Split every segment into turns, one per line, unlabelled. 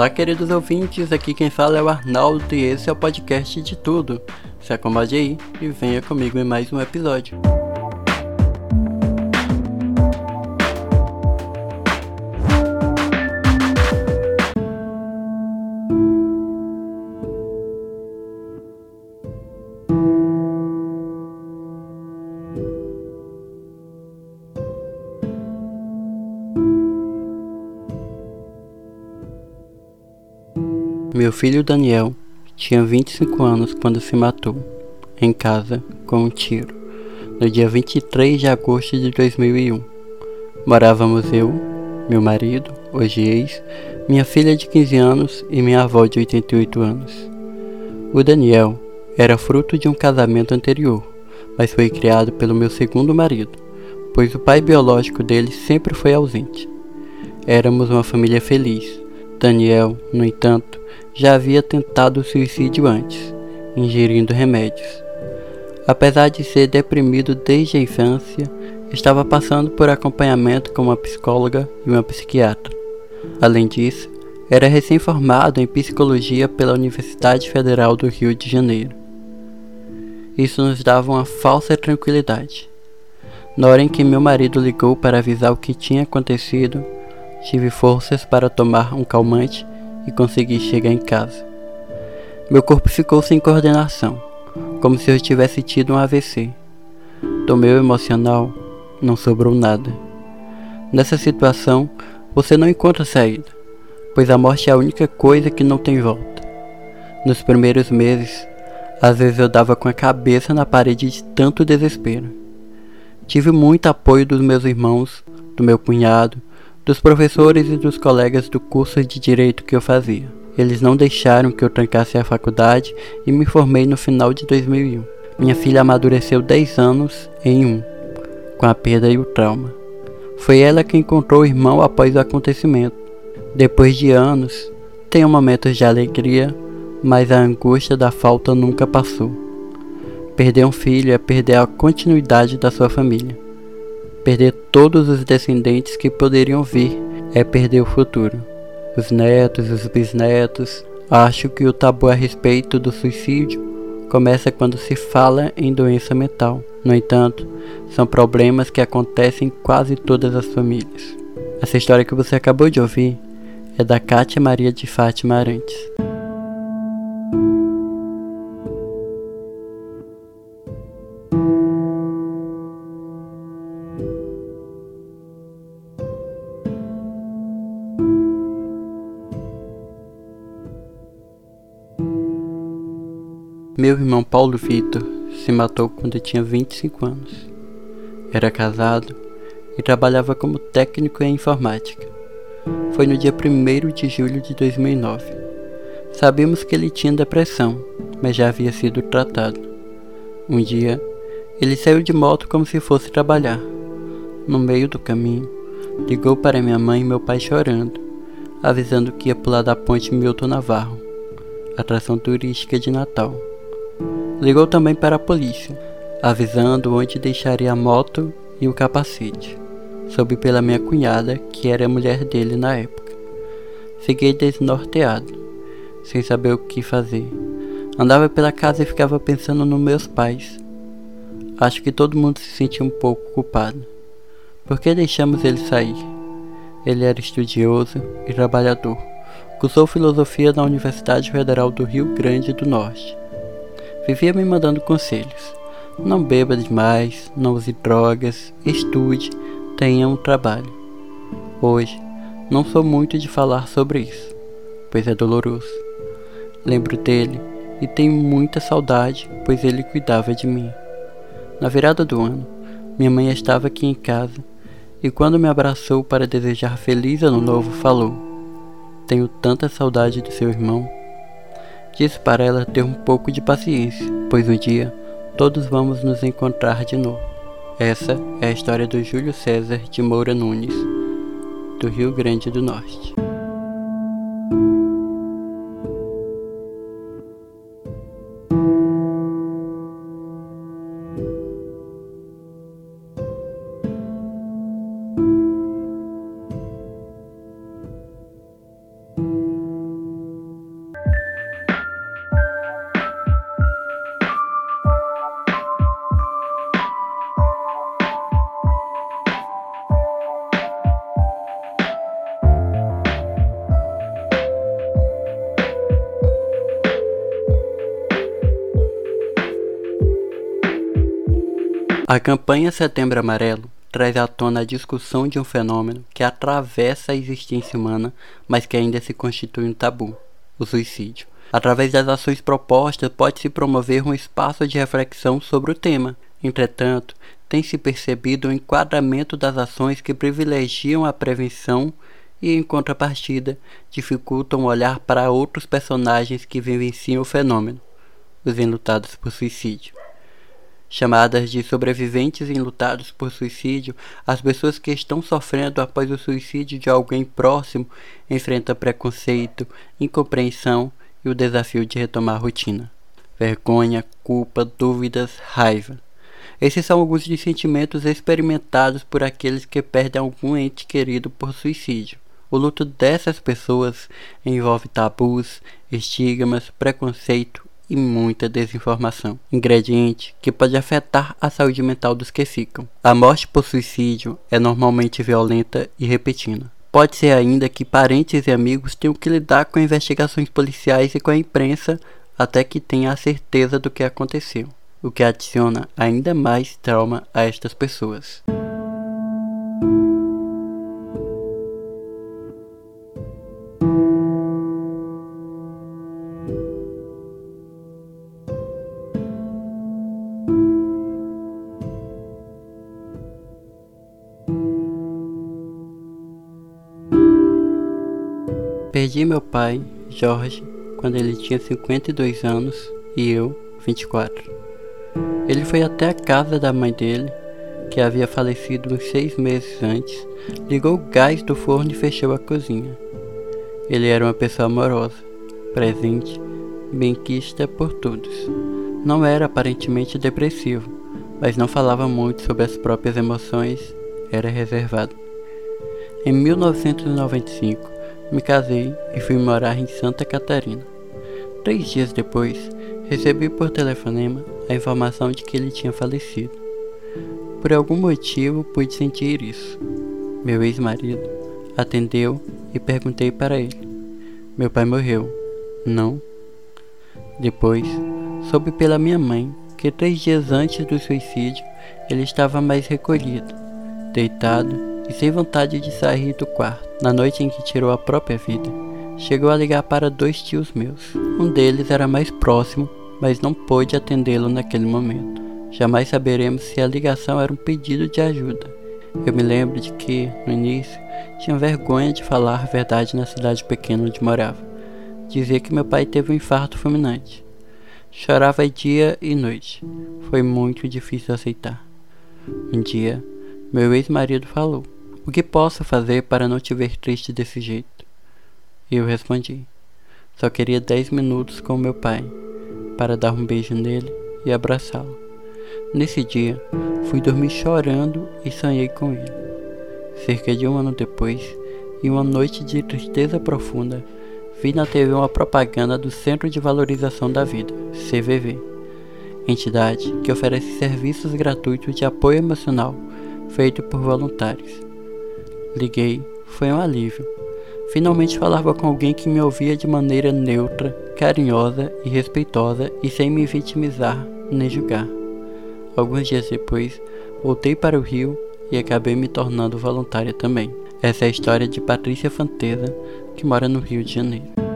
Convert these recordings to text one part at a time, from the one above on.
Olá, queridos ouvintes, aqui quem fala é o Arnaldo e esse é o podcast de tudo. Se acomode aí e venha comigo em mais um episódio. Meu filho Daniel tinha 25 anos quando se matou, em casa, com um tiro, no dia 23 de agosto de 2001. Morávamos eu, meu marido, hoje ex, minha filha de 15 anos e minha avó de 88 anos. O Daniel era fruto de um casamento anterior, mas foi criado pelo meu segundo marido, pois o pai biológico dele sempre foi ausente. Éramos uma família feliz. Daniel, no entanto, já havia tentado suicídio antes, ingerindo remédios. Apesar de ser deprimido desde a infância, estava passando por acompanhamento com uma psicóloga e uma psiquiatra. Além disso, era recém-formado em psicologia pela Universidade Federal do Rio de Janeiro. Isso nos dava uma falsa tranquilidade. Na hora em que meu marido ligou para avisar o que tinha acontecido, tive forças para tomar um calmante e consegui chegar em casa. Meu corpo ficou sem coordenação, como se eu tivesse tido um AVC. Do meu emocional, não sobrou nada. Nessa situação, você não encontra saída, pois a morte é a única coisa que não tem volta. Nos primeiros meses, às vezes eu dava com a cabeça na parede de tanto desespero. Tive muito apoio dos meus irmãos, do meu cunhado dos professores e dos colegas do curso de direito que eu fazia. Eles não deixaram que eu trancasse a faculdade e me formei no final de 2001. Minha filha amadureceu 10 anos em um, com a perda e o trauma. Foi ela que encontrou o irmão após o acontecimento. Depois de anos, tenho momentos de alegria, mas a angústia da falta nunca passou. Perder um filho é perder a continuidade da sua família. Perder todos os descendentes que poderiam vir é perder o futuro. Os netos, os bisnetos. Acho que o tabu a respeito do suicídio começa quando se fala em doença mental. No entanto, são problemas que acontecem em quase todas as famílias. Essa história que você acabou de ouvir é da Cátia Maria de Fátima Arantes. Meu irmão Paulo Vitor se matou quando tinha 25 anos. Era casado e trabalhava como técnico em informática. Foi no dia 1 de julho de 2009. Sabíamos que ele tinha depressão, mas já havia sido tratado. Um dia, ele saiu de moto como se fosse trabalhar. No meio do caminho, ligou para minha mãe e meu pai chorando, avisando que ia pular da ponte Milton Navarro, atração turística de Natal. Ligou também para a polícia, avisando onde deixaria a moto e o capacete. Soube pela minha cunhada, que era a mulher dele na época. Fiquei desnorteado, sem saber o que fazer. Andava pela casa e ficava pensando nos meus pais. Acho que todo mundo se sentia um pouco culpado. Por que deixamos ele sair? Ele era estudioso e trabalhador. Cursou filosofia na Universidade Federal do Rio Grande do Norte vivia me mandando conselhos. Não beba demais, não use drogas, estude, tenha um trabalho. Hoje, não sou muito de falar sobre isso, pois é doloroso. Lembro dele e tenho muita saudade, pois ele cuidava de mim. Na virada do ano, minha mãe estava aqui em casa e quando me abraçou para desejar feliz ano novo, falou: Tenho tanta saudade do seu irmão. Disse para ela ter um pouco de paciência, pois um dia todos vamos nos encontrar de novo. Essa é a história do Júlio César de Moura Nunes, do Rio Grande do Norte. A campanha Setembro Amarelo traz à tona a discussão de um fenômeno que atravessa a existência humana, mas que ainda se constitui um tabu: o suicídio. Através das ações propostas, pode-se promover um espaço de reflexão sobre o tema. Entretanto, tem-se percebido o um enquadramento das ações que privilegiam a prevenção e, em contrapartida, dificultam olhar para outros personagens que vivenciam o fenômeno, os enlutados por suicídio chamadas de sobreviventes enlutados por suicídio, as pessoas que estão sofrendo após o suicídio de alguém próximo enfrentam preconceito, incompreensão e o desafio de retomar a rotina. Vergonha, culpa, dúvidas, raiva. Esses são alguns dos sentimentos experimentados por aqueles que perdem algum ente querido por suicídio. O luto dessas pessoas envolve tabus, estigmas, preconceito e muita desinformação, ingrediente que pode afetar a saúde mental dos que ficam. A morte por suicídio é normalmente violenta e repetida. Pode ser ainda que parentes e amigos tenham que lidar com investigações policiais e com a imprensa até que tenha a certeza do que aconteceu, o que adiciona ainda mais trauma a estas pessoas. Perdi meu pai, Jorge, quando ele tinha 52 anos e eu, 24. Ele foi até a casa da mãe dele, que havia falecido uns seis meses antes, ligou o gás do forno e fechou a cozinha. Ele era uma pessoa amorosa, presente, benquista por todos. Não era aparentemente depressivo, mas não falava muito sobre as próprias emoções, era reservado. Em 1995, me casei e fui morar em Santa Catarina. Três dias depois, recebi por telefonema a informação de que ele tinha falecido. Por algum motivo pude sentir isso. Meu ex-marido atendeu e perguntei para ele: Meu pai morreu? Não. Depois, soube pela minha mãe que três dias antes do suicídio ele estava mais recolhido, deitado e sem vontade de sair do quarto. Na noite em que tirou a própria vida, chegou a ligar para dois tios meus. Um deles era mais próximo, mas não pôde atendê-lo naquele momento. Jamais saberemos se a ligação era um pedido de ajuda. Eu me lembro de que, no início, tinha vergonha de falar a verdade na cidade pequena onde morava. Dizia que meu pai teve um infarto fulminante. Chorava dia e noite. Foi muito difícil aceitar. Um dia, meu ex-marido falou: o que posso fazer para não te ver triste desse jeito? E eu respondi: Só queria dez minutos com meu pai, para dar um beijo nele e abraçá-lo. Nesse dia, fui dormir chorando e sonhei com ele. Cerca de um ano depois, em uma noite de tristeza profunda, vi na TV uma propaganda do Centro de Valorização da Vida, CVV, entidade que oferece serviços gratuitos de apoio emocional feito por voluntários. Liguei, foi um alívio. Finalmente falava com alguém que me ouvia de maneira neutra, carinhosa e respeitosa e sem me vitimizar nem julgar. Alguns dias depois, voltei para o Rio e acabei me tornando voluntária também. Essa é a história de Patrícia Fanteza, que mora no Rio de Janeiro.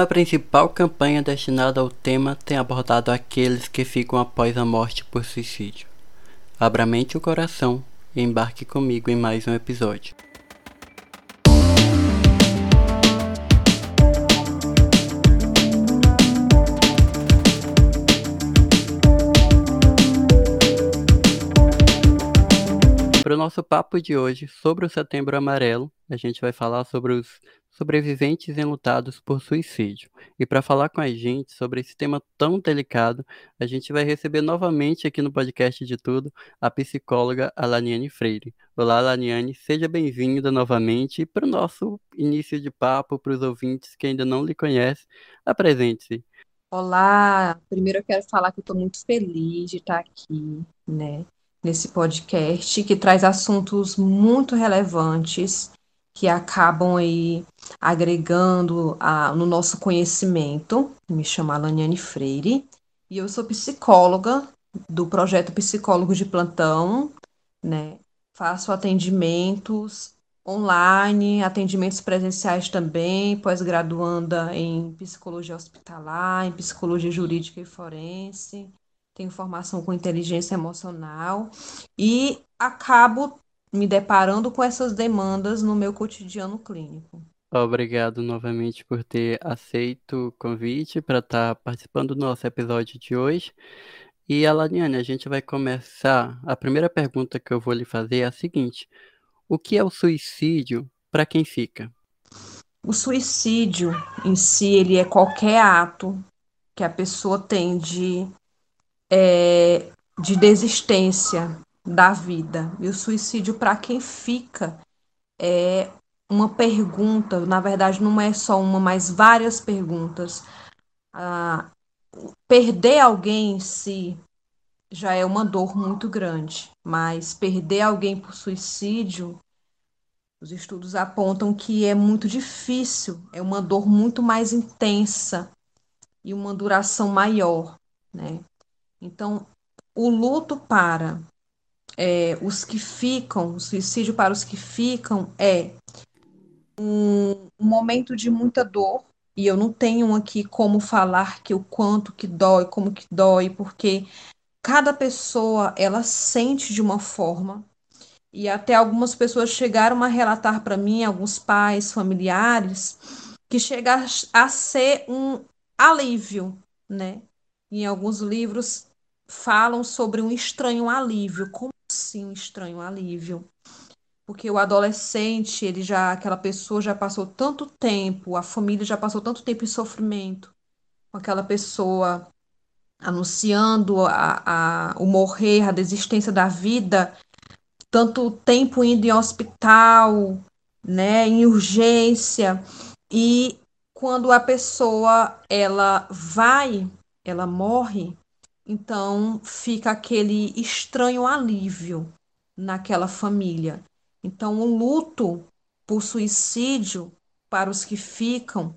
Como a principal campanha destinada ao tema tem abordado aqueles que ficam após a morte por suicídio. Abra mente o coração e embarque comigo em mais um episódio. para o nosso papo de hoje sobre o Setembro Amarelo. A gente vai falar sobre os sobreviventes enlutados por suicídio. E para falar com a gente sobre esse tema tão delicado, a gente vai receber novamente aqui no podcast de tudo a psicóloga Alaniane Freire. Olá, Alaniane, seja bem-vinda novamente para o nosso início de papo para os ouvintes que ainda não lhe conhecem. Apresente-se.
Olá, primeiro eu quero falar que eu estou muito feliz de estar aqui, né, nesse podcast que traz assuntos muito relevantes que acabam aí agregando a, no nosso conhecimento. Me chamo Alaniane Freire e eu sou psicóloga do projeto Psicólogo de Plantão, né? Faço atendimentos online, atendimentos presenciais também, pós-graduanda em psicologia hospitalar, em psicologia jurídica e forense, tenho formação com inteligência emocional e acabo me deparando com essas demandas no meu cotidiano clínico.
Obrigado novamente por ter aceito o convite para estar tá participando do nosso episódio de hoje. E, Alaniane, a gente vai começar. A primeira pergunta que eu vou lhe fazer é a seguinte: O que é o suicídio para quem fica?
O suicídio em si, ele é qualquer ato que a pessoa tem de, é, de desistência da vida. E o suicídio, para quem fica, é uma pergunta, na verdade, não é só uma, mas várias perguntas. Ah, perder alguém em si já é uma dor muito grande, mas perder alguém por suicídio, os estudos apontam que é muito difícil, é uma dor muito mais intensa e uma duração maior, né? Então, o luto para é, os que ficam, o suicídio para os que ficam é um, momento de muita dor, e eu não tenho aqui como falar que o quanto que dói, como que dói, porque cada pessoa ela sente de uma forma. E até algumas pessoas chegaram a relatar para mim, alguns pais, familiares, que chega a ser um alívio, né? Em alguns livros falam sobre um estranho alívio, como sim um estranho alívio. Porque o adolescente, ele já, aquela pessoa já passou tanto tempo, a família já passou tanto tempo em sofrimento com aquela pessoa anunciando a, a, o morrer, a desistência da vida, tanto tempo indo em hospital, né, em urgência, e quando a pessoa ela vai, ela morre, então fica aquele estranho alívio naquela família. Então, o luto por suicídio para os que ficam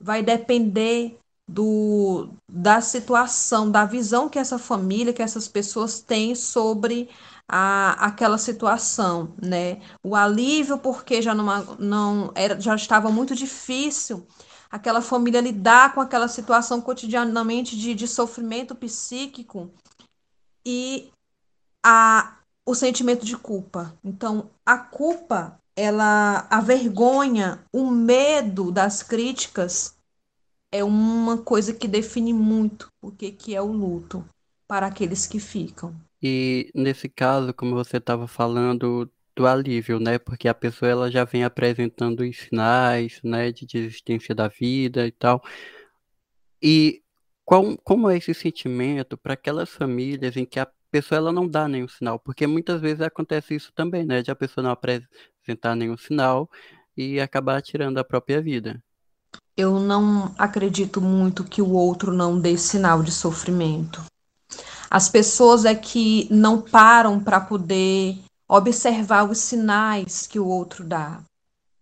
vai depender do, da situação, da visão que essa família, que essas pessoas têm sobre a, aquela situação, né? O alívio porque já não, não era, já estava muito difícil aquela família lidar com aquela situação cotidianamente de, de sofrimento psíquico e a, o sentimento de culpa. Então, a culpa, ela, a vergonha, o medo das críticas é uma coisa que define muito o que, que é o luto para aqueles que ficam.
E nesse caso, como você estava falando, do alívio, né? Porque a pessoa ela já vem apresentando os sinais, né, de desistência da vida e tal. E qual, como é esse sentimento para aquelas famílias em que a pessoa ela não dá nenhum sinal? Porque muitas vezes acontece isso também, né? De a pessoa não apresentar nenhum sinal e acabar tirando a própria vida.
Eu não acredito muito que o outro não dê sinal de sofrimento. As pessoas é que não param para poder observar os sinais que o outro dá.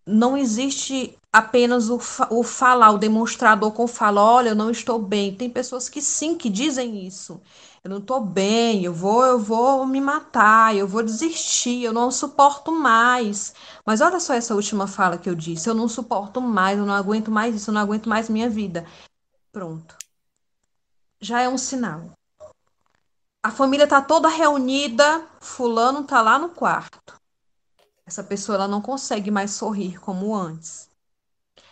Não existe apenas o, o falar, o demonstrador com fala, olha, eu não estou bem. Tem pessoas que sim, que dizem isso. Eu não estou bem, eu vou, eu vou me matar, eu vou desistir, eu não suporto mais. Mas olha só essa última fala que eu disse, eu não suporto mais, eu não aguento mais isso, eu não aguento mais minha vida. Pronto. Já é um sinal. A família está toda reunida, fulano está lá no quarto. Essa pessoa ela não consegue mais sorrir como antes.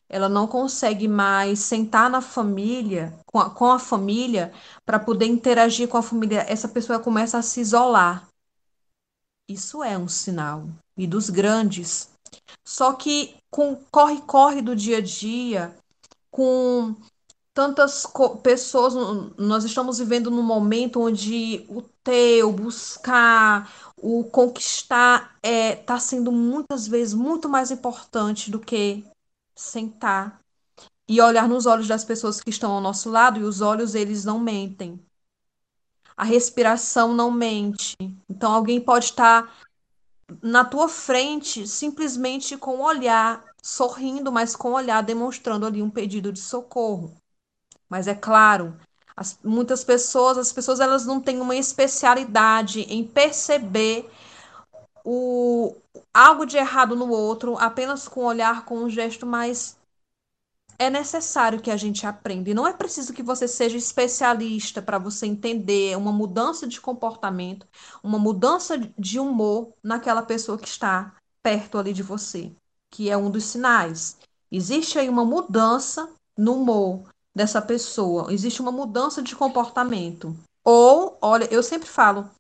Ela não consegue mais sentar na família, com a, com a família, para poder interagir com a família. Essa pessoa começa a se isolar. Isso é um sinal, e dos grandes. Só que com corre-corre do dia a dia, com tantas pessoas, nós estamos vivendo num momento onde o ter, o buscar, o conquistar é está sendo muitas vezes muito mais importante do que sentar e olhar nos olhos das pessoas que estão ao nosso lado e os olhos eles não mentem. A respiração não mente. Então alguém pode estar na tua frente simplesmente com o olhar, sorrindo, mas com o olhar demonstrando ali um pedido de socorro. Mas é claro, as, muitas pessoas, as pessoas elas não têm uma especialidade em perceber o algo de errado no outro apenas com o olhar, com um gesto mais é necessário que a gente aprenda. E não é preciso que você seja especialista para você entender uma mudança de comportamento, uma mudança de humor naquela pessoa que está perto ali de você, que é um dos sinais. Existe aí uma mudança no humor dessa pessoa, existe uma mudança de comportamento. Ou, olha, eu sempre falo,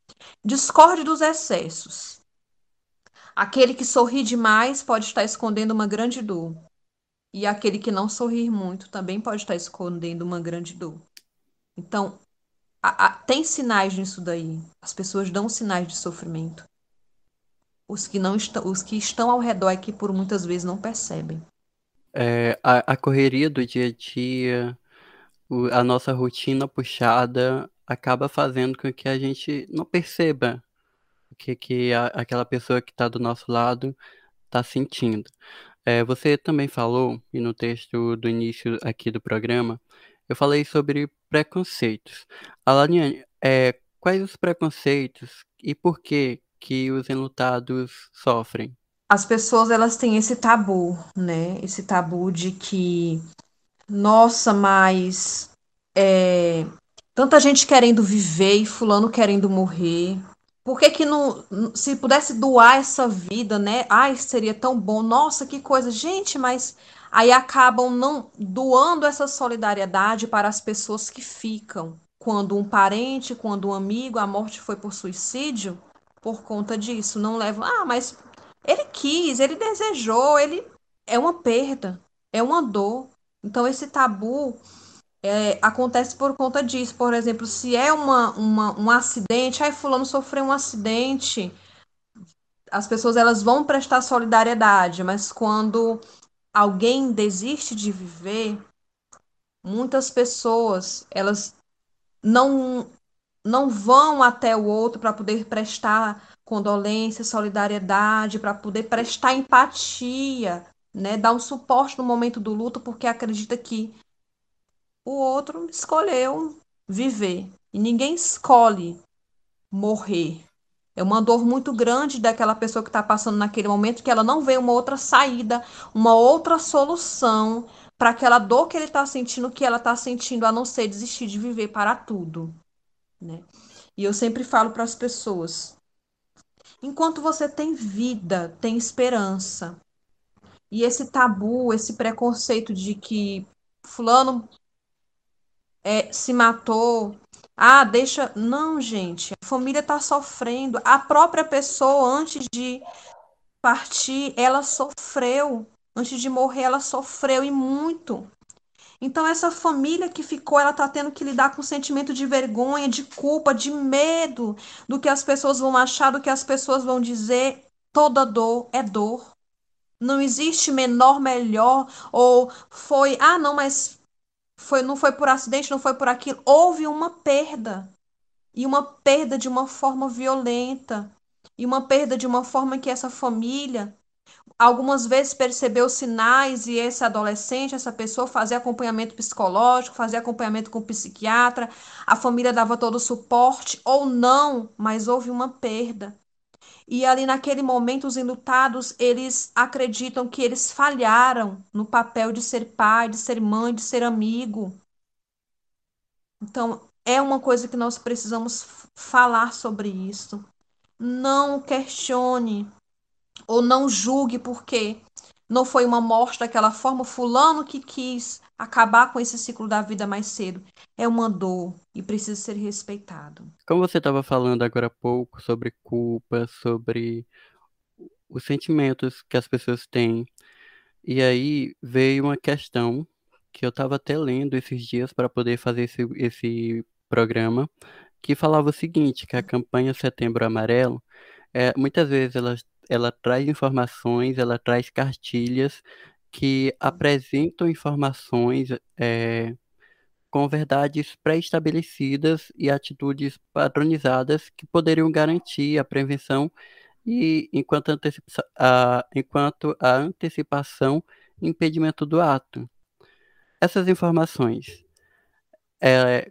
discorde dos excessos. Aquele que sorri demais pode estar escondendo uma grande dor. E aquele que não sorrir muito também pode estar escondendo uma grande dor. Então, a, a, tem sinais nisso daí. As pessoas dão sinais de sofrimento. Os que, não os que estão ao redor é que por muitas vezes não percebem.
É, a, a correria do dia a dia, a nossa rotina puxada acaba fazendo com que a gente não perceba o que, que a, aquela pessoa que está do nosso lado está sentindo. É, você também falou, e no texto do início aqui do programa, eu falei sobre preconceitos. Alaniane, é, quais os preconceitos e por que que os enlutados sofrem?
As pessoas elas têm esse tabu, né? Esse tabu de que, nossa, mas é, tanta gente querendo viver e fulano querendo morrer. Por que que não, se pudesse doar essa vida, né? Ai, seria tão bom. Nossa, que coisa. Gente, mas aí acabam não doando essa solidariedade para as pessoas que ficam. Quando um parente, quando um amigo, a morte foi por suicídio, por conta disso, não levam. Ah, mas ele quis, ele desejou, ele é uma perda, é uma dor. Então esse tabu é, acontece por conta disso. Por exemplo, se é uma, uma, um acidente, aí fulano sofreu um acidente, as pessoas elas vão prestar solidariedade, mas quando alguém desiste de viver, muitas pessoas elas não não vão até o outro para poder prestar condolência, solidariedade, para poder prestar empatia, né, dar um suporte no momento do luto, porque acredita que o outro escolheu viver. E ninguém escolhe morrer. É uma dor muito grande daquela pessoa que está passando naquele momento que ela não vê uma outra saída, uma outra solução para aquela dor que ele está sentindo, que ela está sentindo, a não ser desistir de viver para tudo. Né? E eu sempre falo para as pessoas: enquanto você tem vida, tem esperança. E esse tabu, esse preconceito de que fulano é, se matou. Ah, deixa. Não, gente. A família está sofrendo. A própria pessoa, antes de partir, ela sofreu. Antes de morrer, ela sofreu e muito. Então, essa família que ficou, ela está tendo que lidar com sentimento de vergonha, de culpa, de medo do que as pessoas vão achar, do que as pessoas vão dizer. Toda dor é dor. Não existe menor, melhor, ou foi, ah, não, mas foi, não foi por acidente, não foi por aquilo. Houve uma perda. E uma perda de uma forma violenta. E uma perda de uma forma que essa família algumas vezes percebeu sinais e esse adolescente, essa pessoa fazia acompanhamento psicológico, fazia acompanhamento com o psiquiatra, a família dava todo o suporte ou não, mas houve uma perda. E ali naquele momento os enlutados, eles acreditam que eles falharam no papel de ser pai, de ser mãe, de ser amigo. Então, é uma coisa que nós precisamos falar sobre isso. Não questione ou não julgue porque não foi uma morte daquela forma, fulano que quis acabar com esse ciclo da vida mais cedo. É uma dor e precisa ser respeitado.
Como você estava falando agora há pouco sobre culpa, sobre os sentimentos que as pessoas têm, e aí veio uma questão que eu estava até lendo esses dias para poder fazer esse, esse programa, que falava o seguinte, que a campanha Setembro Amarelo, é, muitas vezes ela, ela traz informações, ela traz cartilhas que apresentam informações é, com verdades pré-estabelecidas e atitudes padronizadas que poderiam garantir a prevenção e enquanto, antecipa a, enquanto a antecipação e impedimento do ato. Essas informações é,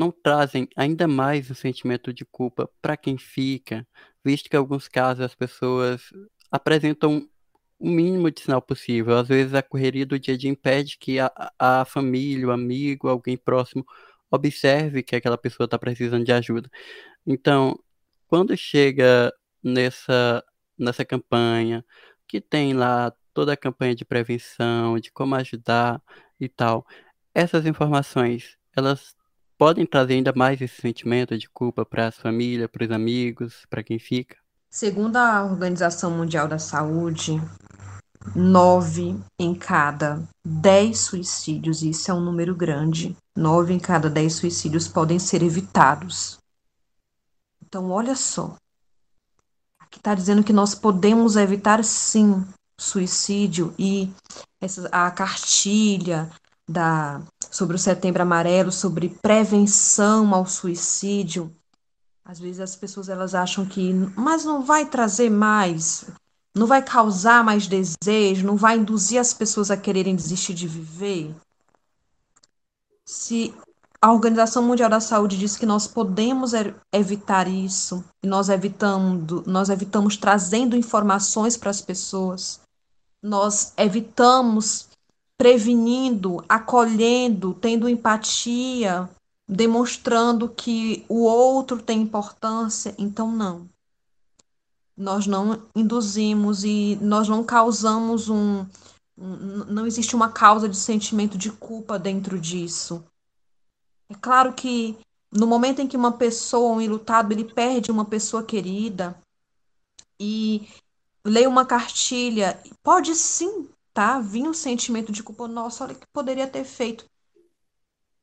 não trazem ainda mais o sentimento de culpa para quem fica, visto que em alguns casos as pessoas apresentam o mínimo de sinal possível. Às vezes a correria do dia a dia impede que a, a família, o amigo, alguém próximo observe que aquela pessoa está precisando de ajuda. Então, quando chega nessa, nessa campanha, que tem lá toda a campanha de prevenção, de como ajudar e tal, essas informações, elas podem trazer ainda mais esse sentimento de culpa para as famílias, para os amigos, para quem fica?
Segundo a Organização Mundial da Saúde, nove em cada dez suicídios, e isso é um número grande, nove em cada dez suicídios podem ser evitados. Então, olha só, que está dizendo que nós podemos evitar sim suicídio e essa, a cartilha da, sobre o Setembro Amarelo, sobre prevenção ao suicídio. Às vezes as pessoas elas acham que, mas não vai trazer mais, não vai causar mais desejo, não vai induzir as pessoas a quererem desistir de viver. Se a Organização Mundial da Saúde diz que nós podemos evitar isso, e nós evitando, nós evitamos trazendo informações para as pessoas. Nós evitamos prevenindo, acolhendo, tendo empatia, demonstrando que o outro tem importância, então não. Nós não induzimos e nós não causamos um, um não existe uma causa de sentimento de culpa dentro disso é claro que no momento em que uma pessoa, um ilutado, ele perde uma pessoa querida e lê uma cartilha, pode sim, tá? Vir um sentimento de culpa, nossa, olha o que poderia ter feito.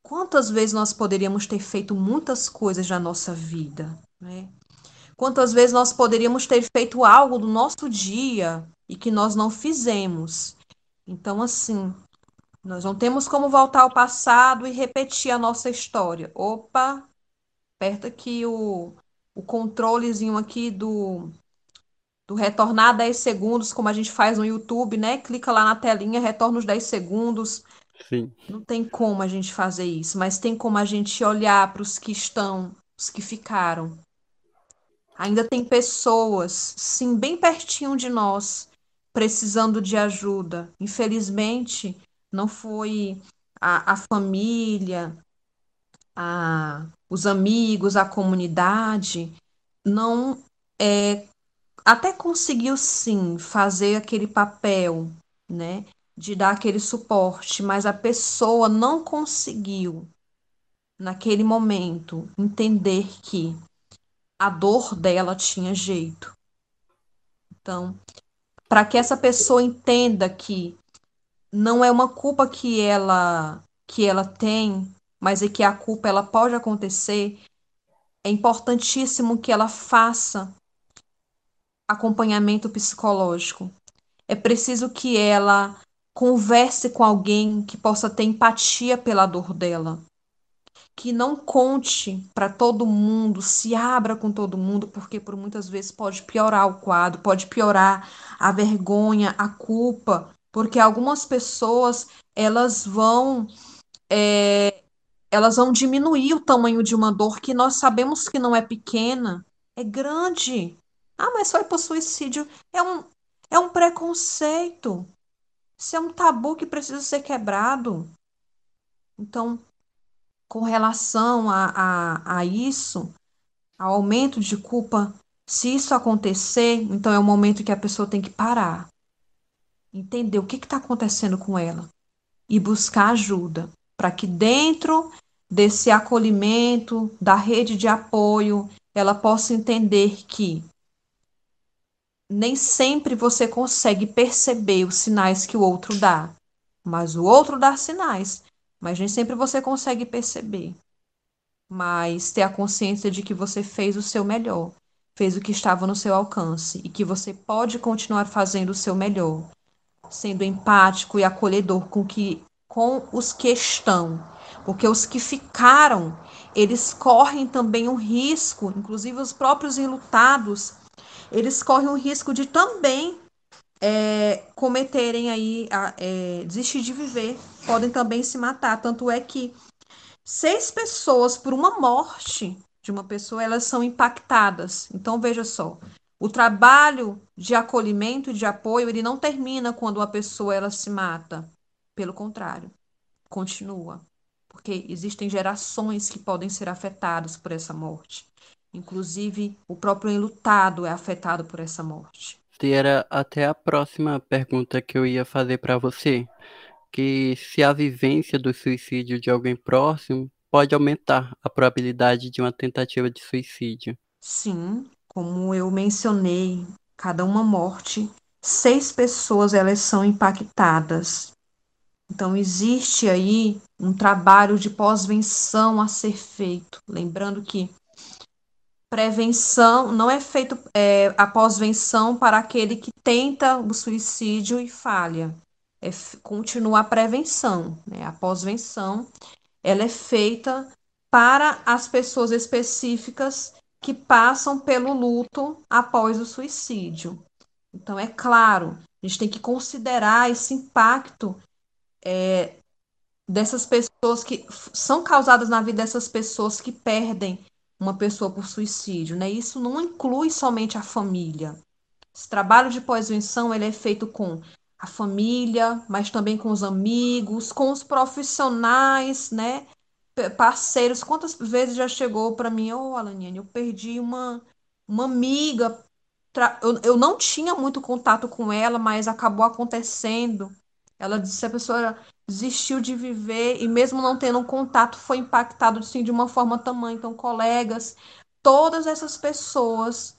Quantas vezes nós poderíamos ter feito muitas coisas na nossa vida, né? Quantas vezes nós poderíamos ter feito algo do nosso dia e que nós não fizemos. Então, assim, nós não temos como voltar ao passado e repetir a nossa história. Opa, aperta aqui o, o controlezinho aqui do, do retornar 10 segundos, como a gente faz no YouTube, né? Clica lá na telinha, retorna os 10 segundos.
Sim.
Não tem como a gente fazer isso, mas tem como a gente olhar para os que estão, os que ficaram. Ainda tem pessoas, sim, bem pertinho de nós, precisando de ajuda. Infelizmente, não foi a, a família, a, os amigos, a comunidade, não é, até conseguiu sim fazer aquele papel, né, de dar aquele suporte, mas a pessoa não conseguiu naquele momento entender que a dor dela tinha jeito. Então, para que essa pessoa entenda que não é uma culpa que ela que ela tem, mas é que a culpa ela pode acontecer. É importantíssimo que ela faça acompanhamento psicológico. É preciso que ela converse com alguém que possa ter empatia pela dor dela. Que não conte para todo mundo, se abra com todo mundo, porque por muitas vezes pode piorar o quadro, pode piorar a vergonha, a culpa, porque algumas pessoas elas vão é, elas vão diminuir o tamanho de uma dor que nós sabemos que não é pequena, é grande. Ah, mas foi por suicídio. É um, é um preconceito. Isso é um tabu que precisa ser quebrado. Então, com relação a, a, a isso, ao aumento de culpa, se isso acontecer, então é o momento que a pessoa tem que parar entender o que está acontecendo com ela e buscar ajuda para que dentro desse acolhimento, da rede de apoio, ela possa entender que nem sempre você consegue perceber os sinais que o outro dá, mas o outro dá sinais, mas nem sempre você consegue perceber. Mas ter a consciência de que você fez o seu melhor, fez o que estava no seu alcance e que você pode continuar fazendo o seu melhor, sendo empático e acolhedor com que com os que estão, porque os que ficaram, eles correm também um risco, inclusive os próprios enlutados, eles correm o risco de também é, cometerem aí, é, desistir de viver, podem também se matar. Tanto é que seis pessoas por uma morte de uma pessoa, elas são impactadas. Então, veja só, o trabalho de acolhimento e de apoio, ele não termina quando uma pessoa ela se mata. Pelo contrário, continua. Porque existem gerações que podem ser afetadas por essa morte. Inclusive, o próprio enlutado é afetado por essa morte.
E era até a próxima pergunta que eu ia fazer para você, que se a vivência do suicídio de alguém próximo pode aumentar a probabilidade de uma tentativa de suicídio.
Sim, como eu mencionei, cada uma morte, seis pessoas elas são impactadas. Então existe aí um trabalho de pós-venção a ser feito, lembrando que prevenção não é feito é, a pós-venção para aquele que tenta o suicídio e falha. É continua a prevenção, né? A pós-venção ela é feita para as pessoas específicas que passam pelo luto após o suicídio. Então, é claro, a gente tem que considerar esse impacto é, dessas pessoas que são causadas na vida dessas pessoas que perdem uma pessoa por suicídio, né? Isso não inclui somente a família. Esse trabalho de pós-venção ele é feito com a família, mas também com os amigos, com os profissionais, né? Parceiros. Quantas vezes já chegou para mim, ô oh, Alaniane, eu perdi uma, uma amiga. Eu, eu não tinha muito contato com ela, mas acabou acontecendo. Ela disse a pessoa desistiu de viver e mesmo não tendo um contato foi impactado sim de uma forma tamanha. Então, colegas, todas essas pessoas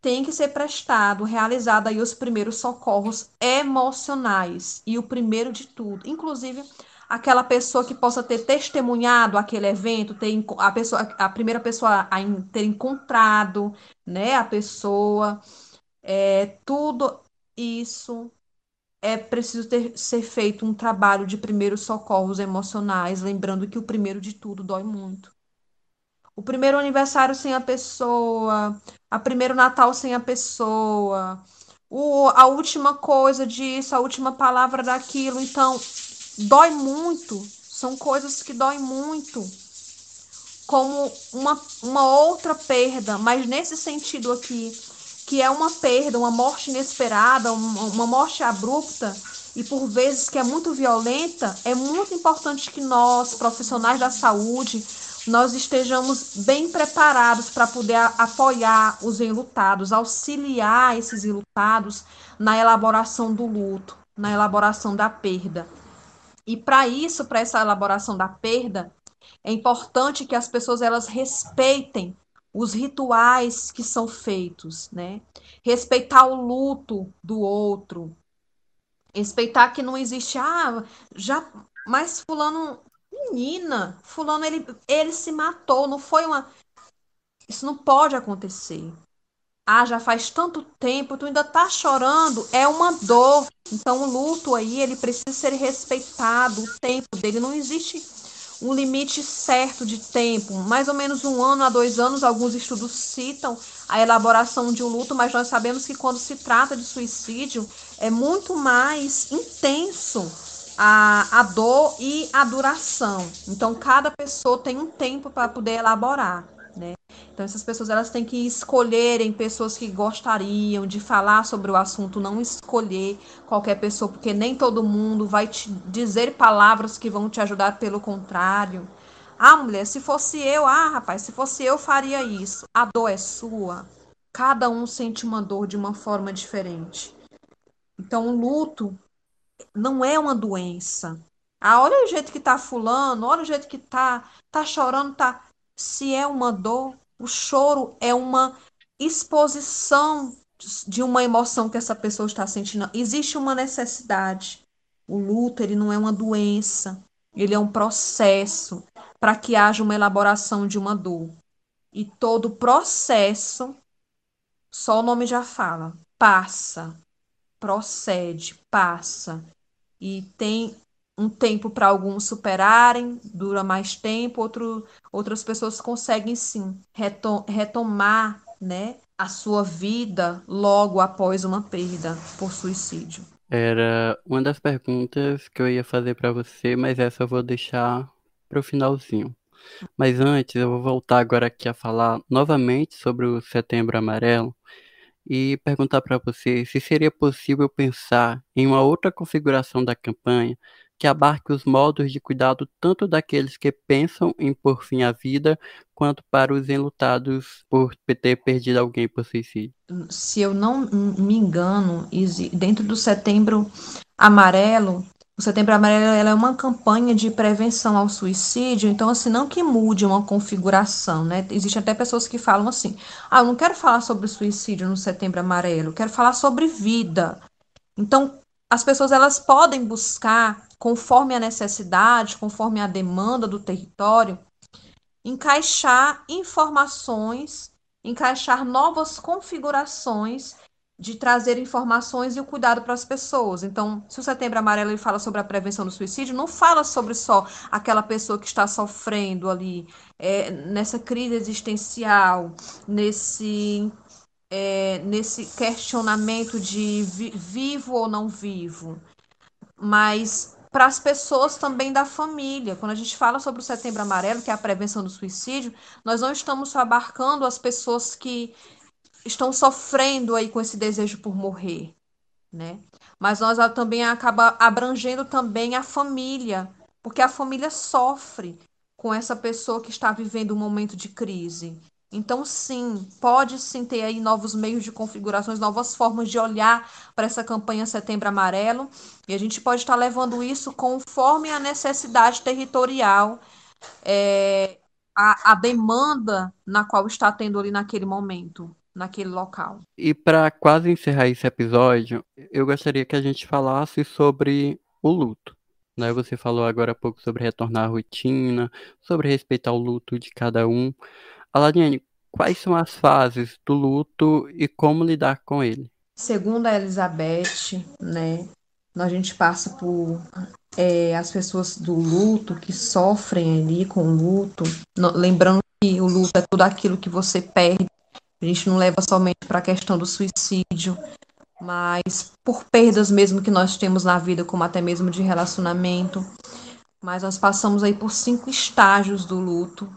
têm que ser prestado, realizado aí os primeiros socorros emocionais e o primeiro de tudo, inclusive aquela pessoa que possa ter testemunhado aquele evento, ter a pessoa, a primeira pessoa a ter encontrado, né, a pessoa, é, tudo isso é preciso ter, ser feito um trabalho de primeiros socorros emocionais, lembrando que o primeiro de tudo dói muito. O primeiro aniversário sem a pessoa, a primeiro Natal sem a pessoa, o, a última coisa disso, a última palavra daquilo. Então, dói muito. São coisas que doem muito. Como uma, uma outra perda, mas nesse sentido aqui, que é uma perda, uma morte inesperada, uma, morte abrupta e por vezes que é muito violenta, é muito importante que nós, profissionais da saúde, nós estejamos bem preparados para poder apoiar os enlutados, auxiliar esses enlutados na elaboração do luto, na elaboração da perda. E para isso, para essa elaboração da perda, é importante que as pessoas elas respeitem os rituais que são feitos, né? Respeitar o luto do outro, respeitar que não existe ah, já mas fulano menina, fulano ele ele se matou, não foi uma isso não pode acontecer. Ah, já faz tanto tempo, tu ainda tá chorando, é uma dor. Então o luto aí, ele precisa ser respeitado, o tempo dele não existe um limite certo de tempo, mais ou menos um ano a dois anos. Alguns estudos citam a elaboração de um luto, mas nós sabemos que quando se trata de suicídio é muito mais intenso a, a dor e a duração. Então, cada pessoa tem um tempo para poder elaborar. Então essas pessoas elas têm que escolherem pessoas que gostariam de falar sobre o assunto, não escolher qualquer pessoa, porque nem todo mundo vai te dizer palavras que vão te ajudar, pelo contrário. Ah, mulher, se fosse eu, ah, rapaz, se fosse eu faria isso. A dor é sua. Cada um sente uma dor de uma forma diferente. Então, o luto não é uma doença. Ah, olha o jeito que tá fulano, olha o jeito que tá, tá chorando, tá. Se é uma dor, o choro é uma exposição de uma emoção que essa pessoa está sentindo. Existe uma necessidade. O luto, ele não é uma doença, ele é um processo para que haja uma elaboração de uma dor. E todo processo, só o nome já fala, passa, procede, passa. E tem um tempo para alguns superarem, dura mais tempo, outro, outras pessoas conseguem sim retom retomar né, a sua vida logo após uma perda por suicídio.
Era uma das perguntas que eu ia fazer para você, mas essa eu vou deixar para o finalzinho. Mas antes, eu vou voltar agora aqui a falar novamente sobre o Setembro Amarelo e perguntar para você se seria possível pensar em uma outra configuração da campanha que abarque os modos de cuidado tanto daqueles que pensam em pôr fim à vida, quanto para os enlutados por ter perdido alguém por suicídio.
Se eu não me engano, dentro do Setembro Amarelo, o Setembro Amarelo é uma campanha de prevenção ao suicídio, então, assim, não que mude uma configuração, né? Existem até pessoas que falam assim: ah, eu não quero falar sobre suicídio no Setembro Amarelo, quero falar sobre vida. Então, as pessoas elas podem buscar, conforme a necessidade, conforme a demanda do território, encaixar informações, encaixar novas configurações de trazer informações e o cuidado para as pessoas. Então, se o Setembro Amarelo ele fala sobre a prevenção do suicídio, não fala sobre só aquela pessoa que está sofrendo ali é, nessa crise existencial, nesse é, nesse questionamento de vi vivo ou não vivo, mas para as pessoas também da família. Quando a gente fala sobre o Setembro Amarelo, que é a prevenção do suicídio, nós não estamos só abarcando as pessoas que estão sofrendo aí com esse desejo por morrer, né? Mas nós também acaba abrangendo também a família, porque a família sofre com essa pessoa que está vivendo um momento de crise. Então, sim, pode sim ter aí novos meios de configurações, novas formas de olhar para essa campanha Setembro Amarelo, e a gente pode estar levando isso conforme a necessidade territorial, é, a, a demanda na qual está tendo ali naquele momento naquele local.
E para quase encerrar esse episódio, eu gostaria que a gente falasse sobre o luto. Né? Você falou agora há pouco sobre retornar à rotina, sobre respeitar o luto de cada um. Alariane, quais são as fases do luto e como lidar com ele?
Segundo a Elizabeth, né, a gente passa por é, as pessoas do luto que sofrem ali com o luto, lembrando que o luto é tudo aquilo que você perde a gente não leva somente para a questão do suicídio, mas por perdas mesmo que nós temos na vida, como até mesmo de relacionamento. Mas nós passamos aí por cinco estágios do luto,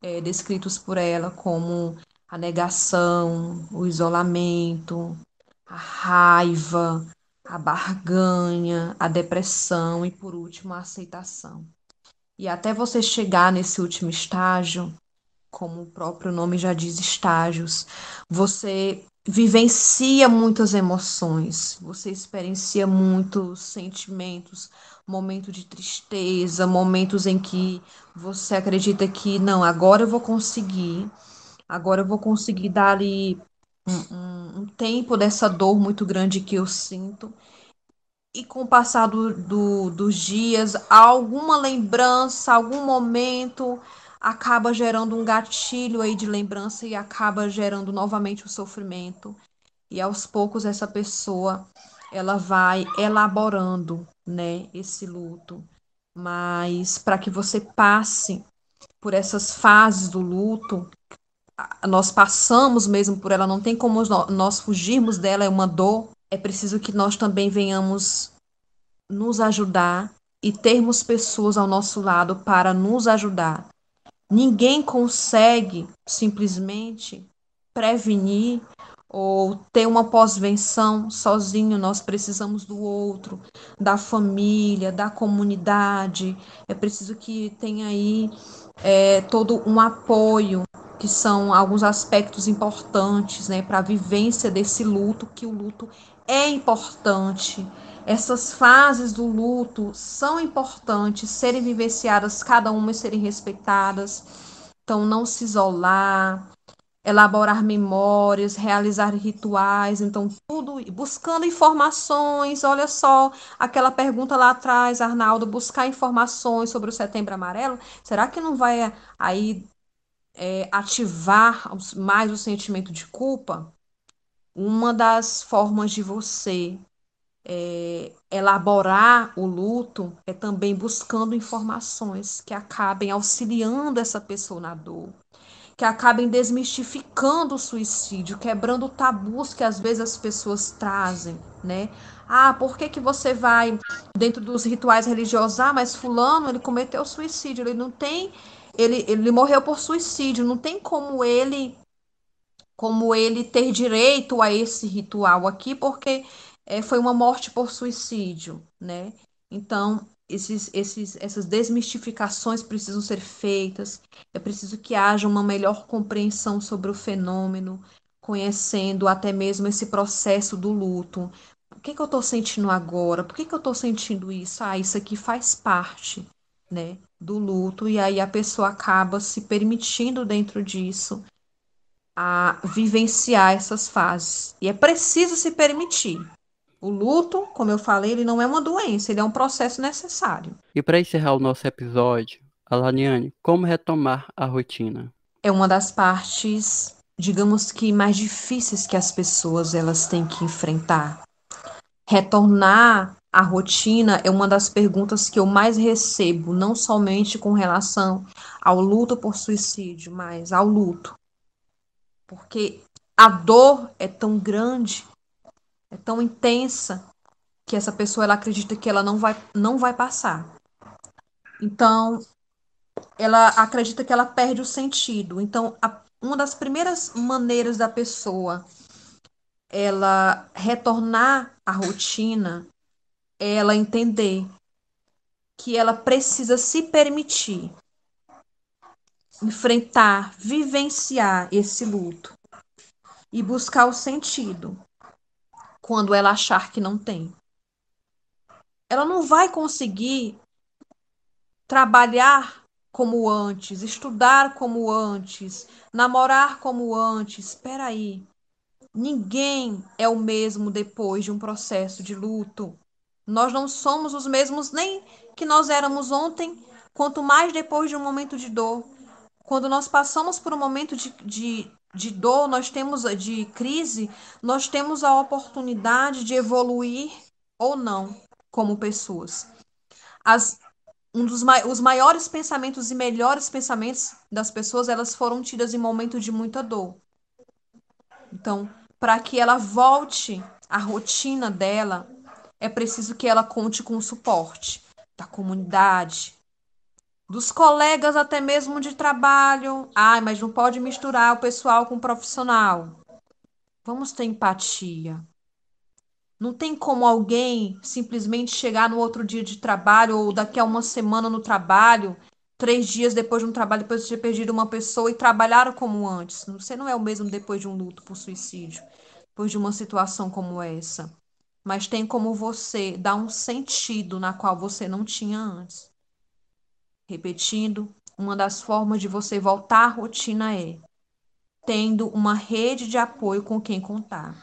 é, descritos por ela, como a negação, o isolamento, a raiva, a barganha, a depressão e, por último, a aceitação. E até você chegar nesse último estágio, como o próprio nome já diz, estágios. Você vivencia muitas emoções, você experiencia muitos sentimentos, momentos de tristeza, momentos em que você acredita que não, agora eu vou conseguir, agora eu vou conseguir dar ali um, um, um tempo dessa dor muito grande que eu sinto. E com o passar do, do, dos dias, alguma lembrança, algum momento acaba gerando um gatilho aí de lembrança e acaba gerando novamente o sofrimento. E aos poucos essa pessoa ela vai elaborando, né, esse luto. Mas para que você passe por essas fases do luto, nós passamos mesmo por ela, não tem como nós fugirmos dela, é uma dor. É preciso que nós também venhamos nos ajudar e termos pessoas ao nosso lado para nos ajudar. Ninguém consegue simplesmente prevenir ou ter uma pós-venção sozinho, nós precisamos do outro, da família, da comunidade. É preciso que tenha aí é, todo um apoio, que são alguns aspectos importantes né, para a vivência desse luto, que o luto é importante. Essas fases do luto são importantes serem vivenciadas, cada uma serem respeitadas. Então, não se isolar, elaborar memórias, realizar rituais, então tudo buscando informações. Olha só, aquela pergunta lá atrás, Arnaldo, buscar informações sobre o Setembro Amarelo. Será que não vai aí é, ativar mais o sentimento de culpa? Uma das formas de você é, elaborar o luto é também buscando informações que acabem auxiliando essa pessoa na dor, que acabem desmistificando o suicídio, quebrando tabus que às vezes as pessoas trazem, né? Ah, por que, que você vai dentro dos rituais religiosos? Ah, mas fulano, ele cometeu suicídio, ele não tem, ele, ele morreu por suicídio, não tem como ele como ele ter direito a esse ritual aqui, porque é, foi uma morte por suicídio, né? Então, esses, esses, essas desmistificações precisam ser feitas, é preciso que haja uma melhor compreensão sobre o fenômeno, conhecendo até mesmo esse processo do luto. O que, que eu estou sentindo agora? Por que, que eu estou sentindo isso? Ah, isso aqui faz parte né, do luto, e aí a pessoa acaba se permitindo dentro disso a vivenciar essas fases. E é preciso se permitir. O luto, como eu falei, ele não é uma doença, ele é um processo necessário.
E para encerrar o nosso episódio, Alaniane, como retomar a rotina?
É uma das partes, digamos que mais difíceis que as pessoas elas têm que enfrentar. Retornar à rotina é uma das perguntas que eu mais recebo, não somente com relação ao luto por suicídio, mas ao luto. Porque a dor é tão grande é tão intensa que essa pessoa ela acredita que ela não vai, não vai passar. Então, ela acredita que ela perde o sentido. Então, a, uma das primeiras maneiras da pessoa ela retornar à rotina é ela entender que ela precisa se permitir enfrentar, vivenciar esse luto e buscar o sentido quando ela achar que não tem. Ela não vai conseguir trabalhar como antes, estudar como antes, namorar como antes. Espera aí. Ninguém é o mesmo depois de um processo de luto. Nós não somos os mesmos nem que nós éramos ontem, quanto mais depois de um momento de dor. Quando nós passamos por um momento de, de de dor, nós temos de crise, nós temos a oportunidade de evoluir ou não como pessoas. As, um dos os maiores pensamentos e melhores pensamentos das pessoas, elas foram tidas em momentos de muita dor. Então, para que ela volte à rotina dela, é preciso que ela conte com o suporte da comunidade, dos colegas até mesmo de trabalho. Ai, mas não pode misturar o pessoal com o profissional. Vamos ter empatia. Não tem como alguém simplesmente chegar no outro dia de trabalho ou daqui a uma semana no trabalho, três dias depois de um trabalho, depois de ter perdido uma pessoa e trabalhar como antes. Você não é o mesmo depois de um luto por suicídio, depois de uma situação como essa. Mas tem como você dar um sentido na qual você não tinha antes. Repetindo, uma das formas de você voltar à rotina é tendo uma rede de apoio com quem contar.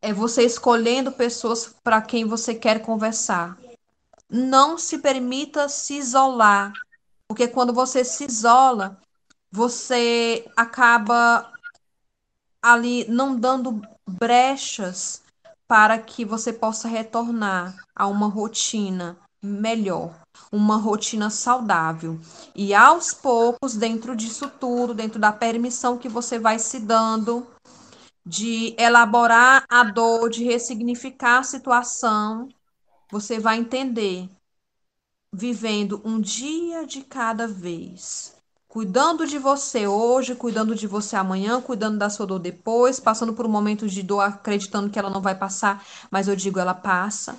É você escolhendo pessoas para quem você quer conversar. Não se permita se isolar, porque quando você se isola, você acaba ali não dando brechas para que você possa retornar a uma rotina melhor uma rotina saudável. E aos poucos, dentro disso tudo, dentro da permissão que você vai se dando, de elaborar a dor, de ressignificar a situação, você vai entender, vivendo um dia de cada vez. Cuidando de você hoje, cuidando de você amanhã, cuidando da sua dor depois, passando por momentos de dor, acreditando que ela não vai passar, mas eu digo, ela passa.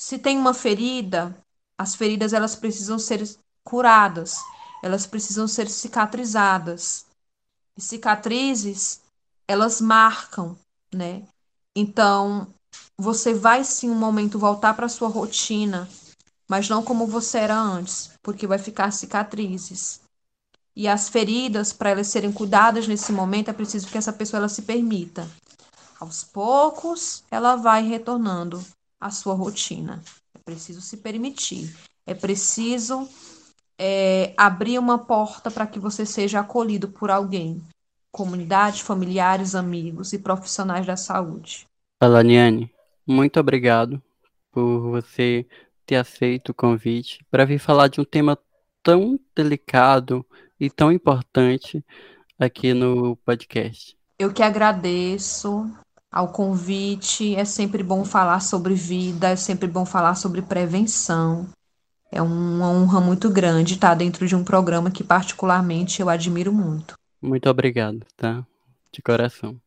Se tem uma ferida, as feridas elas precisam ser curadas, elas precisam ser cicatrizadas. E cicatrizes, elas marcam, né? Então, você vai sim um momento voltar para sua rotina, mas não como você era antes, porque vai ficar cicatrizes. E as feridas, para elas serem cuidadas nesse momento, é preciso que essa pessoa ela se permita. Aos poucos, ela vai retornando à sua rotina. É preciso se permitir. É preciso é, abrir uma porta para que você seja acolhido por alguém. Comunidade, familiares, amigos e profissionais da saúde.
Alaniane, muito obrigado por você ter aceito o convite para vir falar de um tema tão delicado e tão importante aqui no podcast.
Eu que agradeço ao convite. É sempre bom falar sobre vida, é sempre bom falar sobre prevenção. É uma honra muito grande estar dentro de um programa que, particularmente, eu admiro muito.
Muito obrigado, tá? De coração.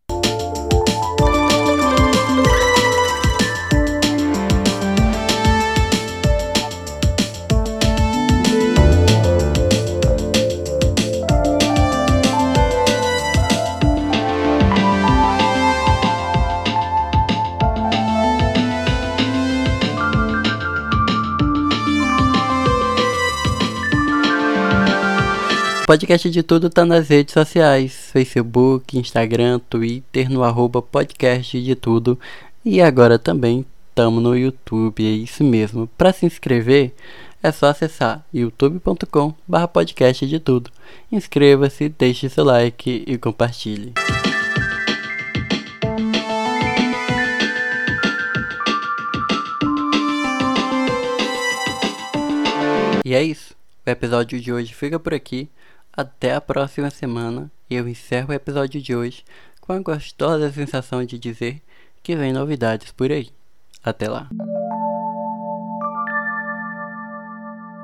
Podcast de tudo tá nas redes sociais: Facebook, Instagram, Twitter, no arroba podcast de tudo. E agora também estamos no YouTube, é isso mesmo. Para se inscrever, é só acessar youtube.com barra podcast de tudo. Inscreva-se, deixe seu like e compartilhe. E é isso. O episódio de hoje fica por aqui. Até a próxima semana e eu encerro o episódio de hoje com a gostosa sensação de dizer que vem novidades por aí. Até lá!